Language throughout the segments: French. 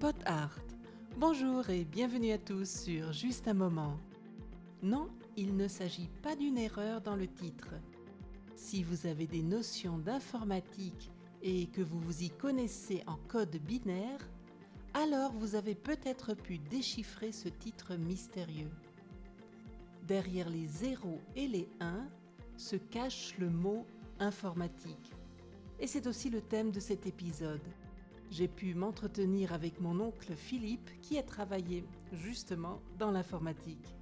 Pot Art. Bonjour et bienvenue à tous sur Juste un moment. Non, il ne s'agit pas d'une erreur dans le titre. Si vous avez des notions d'informatique et que vous vous y connaissez en code binaire, alors vous avez peut-être pu déchiffrer ce titre mystérieux. Derrière les 0 et les 1 se cache le mot informatique. Et c'est aussi le thème de cet épisode j'ai pu m'entretenir avec mon oncle Philippe qui a travaillé justement dans l'informatique.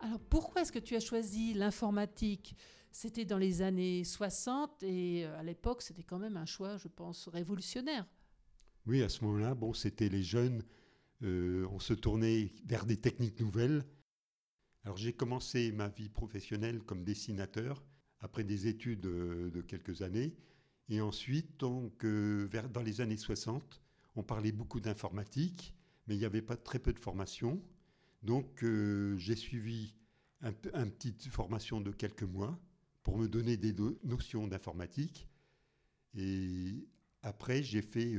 Alors pourquoi est-ce que tu as choisi l'informatique? C'était dans les années 60 et euh, à l'époque c'était quand même un choix, je pense, révolutionnaire. Oui, à ce moment-là, bon, c'était les jeunes, euh, on se tournait vers des techniques nouvelles. Alors j'ai commencé ma vie professionnelle comme dessinateur après des études euh, de quelques années. Et ensuite, donc, euh, dans les années 60, on parlait beaucoup d'informatique, mais il n'y avait pas très peu de formation. Donc, euh, j'ai suivi une petite formation de quelques mois pour me donner des notions d'informatique. Et après, j'ai fait,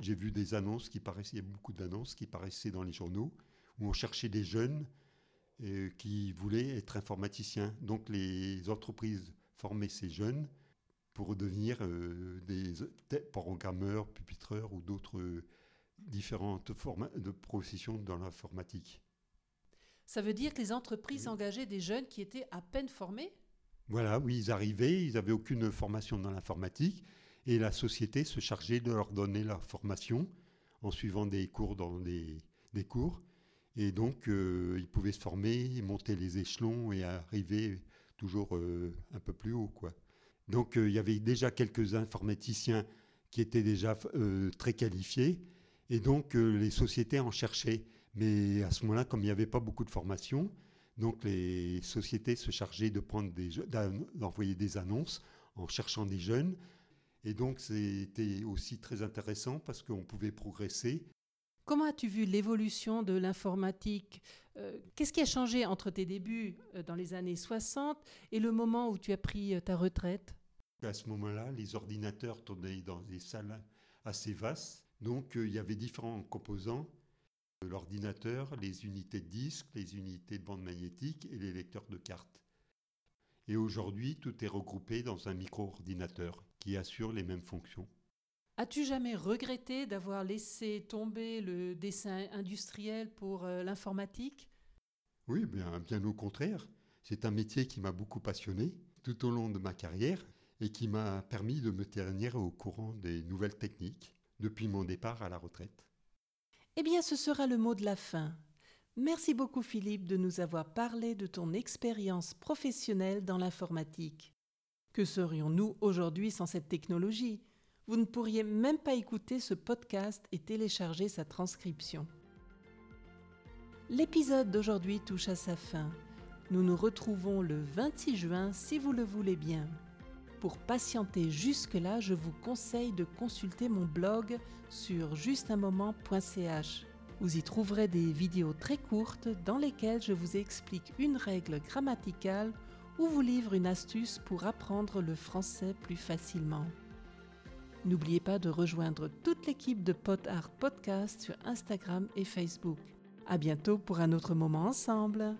j'ai vu des annonces qui paraissaient, beaucoup d'annonces qui paraissaient dans les journaux où on cherchait des jeunes qui voulaient être informaticiens. Donc, les entreprises formaient ces jeunes pour devenir euh, des programmeurs, pupitreurs ou d'autres euh, différentes formes de professions dans l'informatique. Ça veut dire que les entreprises engageaient des jeunes qui étaient à peine formés? Voilà, oui, ils arrivaient, ils n'avaient aucune formation dans l'informatique et la société se chargeait de leur donner leur formation en suivant des cours dans des, des cours. Et donc, euh, ils pouvaient se former, monter les échelons et arriver toujours un peu plus haut, quoi. Donc euh, il y avait déjà quelques informaticiens qui étaient déjà euh, très qualifiés. Et donc euh, les sociétés en cherchaient. Mais à ce moment-là, comme il n'y avait pas beaucoup de formation, donc les sociétés se chargeaient de des d'envoyer des annonces en cherchant des jeunes. Et donc c'était aussi très intéressant parce qu'on pouvait progresser. Comment as-tu vu l'évolution de l'informatique Qu'est-ce qui a changé entre tes débuts dans les années 60 et le moment où tu as pris ta retraite? À ce moment-là, les ordinateurs tournaient dans des salles assez vastes. Donc, euh, il y avait différents composants l'ordinateur, les unités de disque, les unités de bande magnétique et les lecteurs de cartes. Et aujourd'hui, tout est regroupé dans un micro-ordinateur qui assure les mêmes fonctions. As-tu jamais regretté d'avoir laissé tomber le dessin industriel pour euh, l'informatique? Oui, bien, bien au contraire. C'est un métier qui m'a beaucoup passionné tout au long de ma carrière et qui m'a permis de me tenir au courant des nouvelles techniques depuis mon départ à la retraite. Eh bien, ce sera le mot de la fin. Merci beaucoup Philippe de nous avoir parlé de ton expérience professionnelle dans l'informatique. Que serions-nous aujourd'hui sans cette technologie? Vous ne pourriez même pas écouter ce podcast et télécharger sa transcription. L'épisode d'aujourd'hui touche à sa fin. Nous nous retrouvons le 26 juin si vous le voulez bien. Pour patienter jusque-là, je vous conseille de consulter mon blog sur justunmoment.ch. Vous y trouverez des vidéos très courtes dans lesquelles je vous explique une règle grammaticale ou vous livre une astuce pour apprendre le français plus facilement. N'oubliez pas de rejoindre toute l'équipe de Pot Art Podcast sur Instagram et Facebook. À bientôt pour un autre moment ensemble.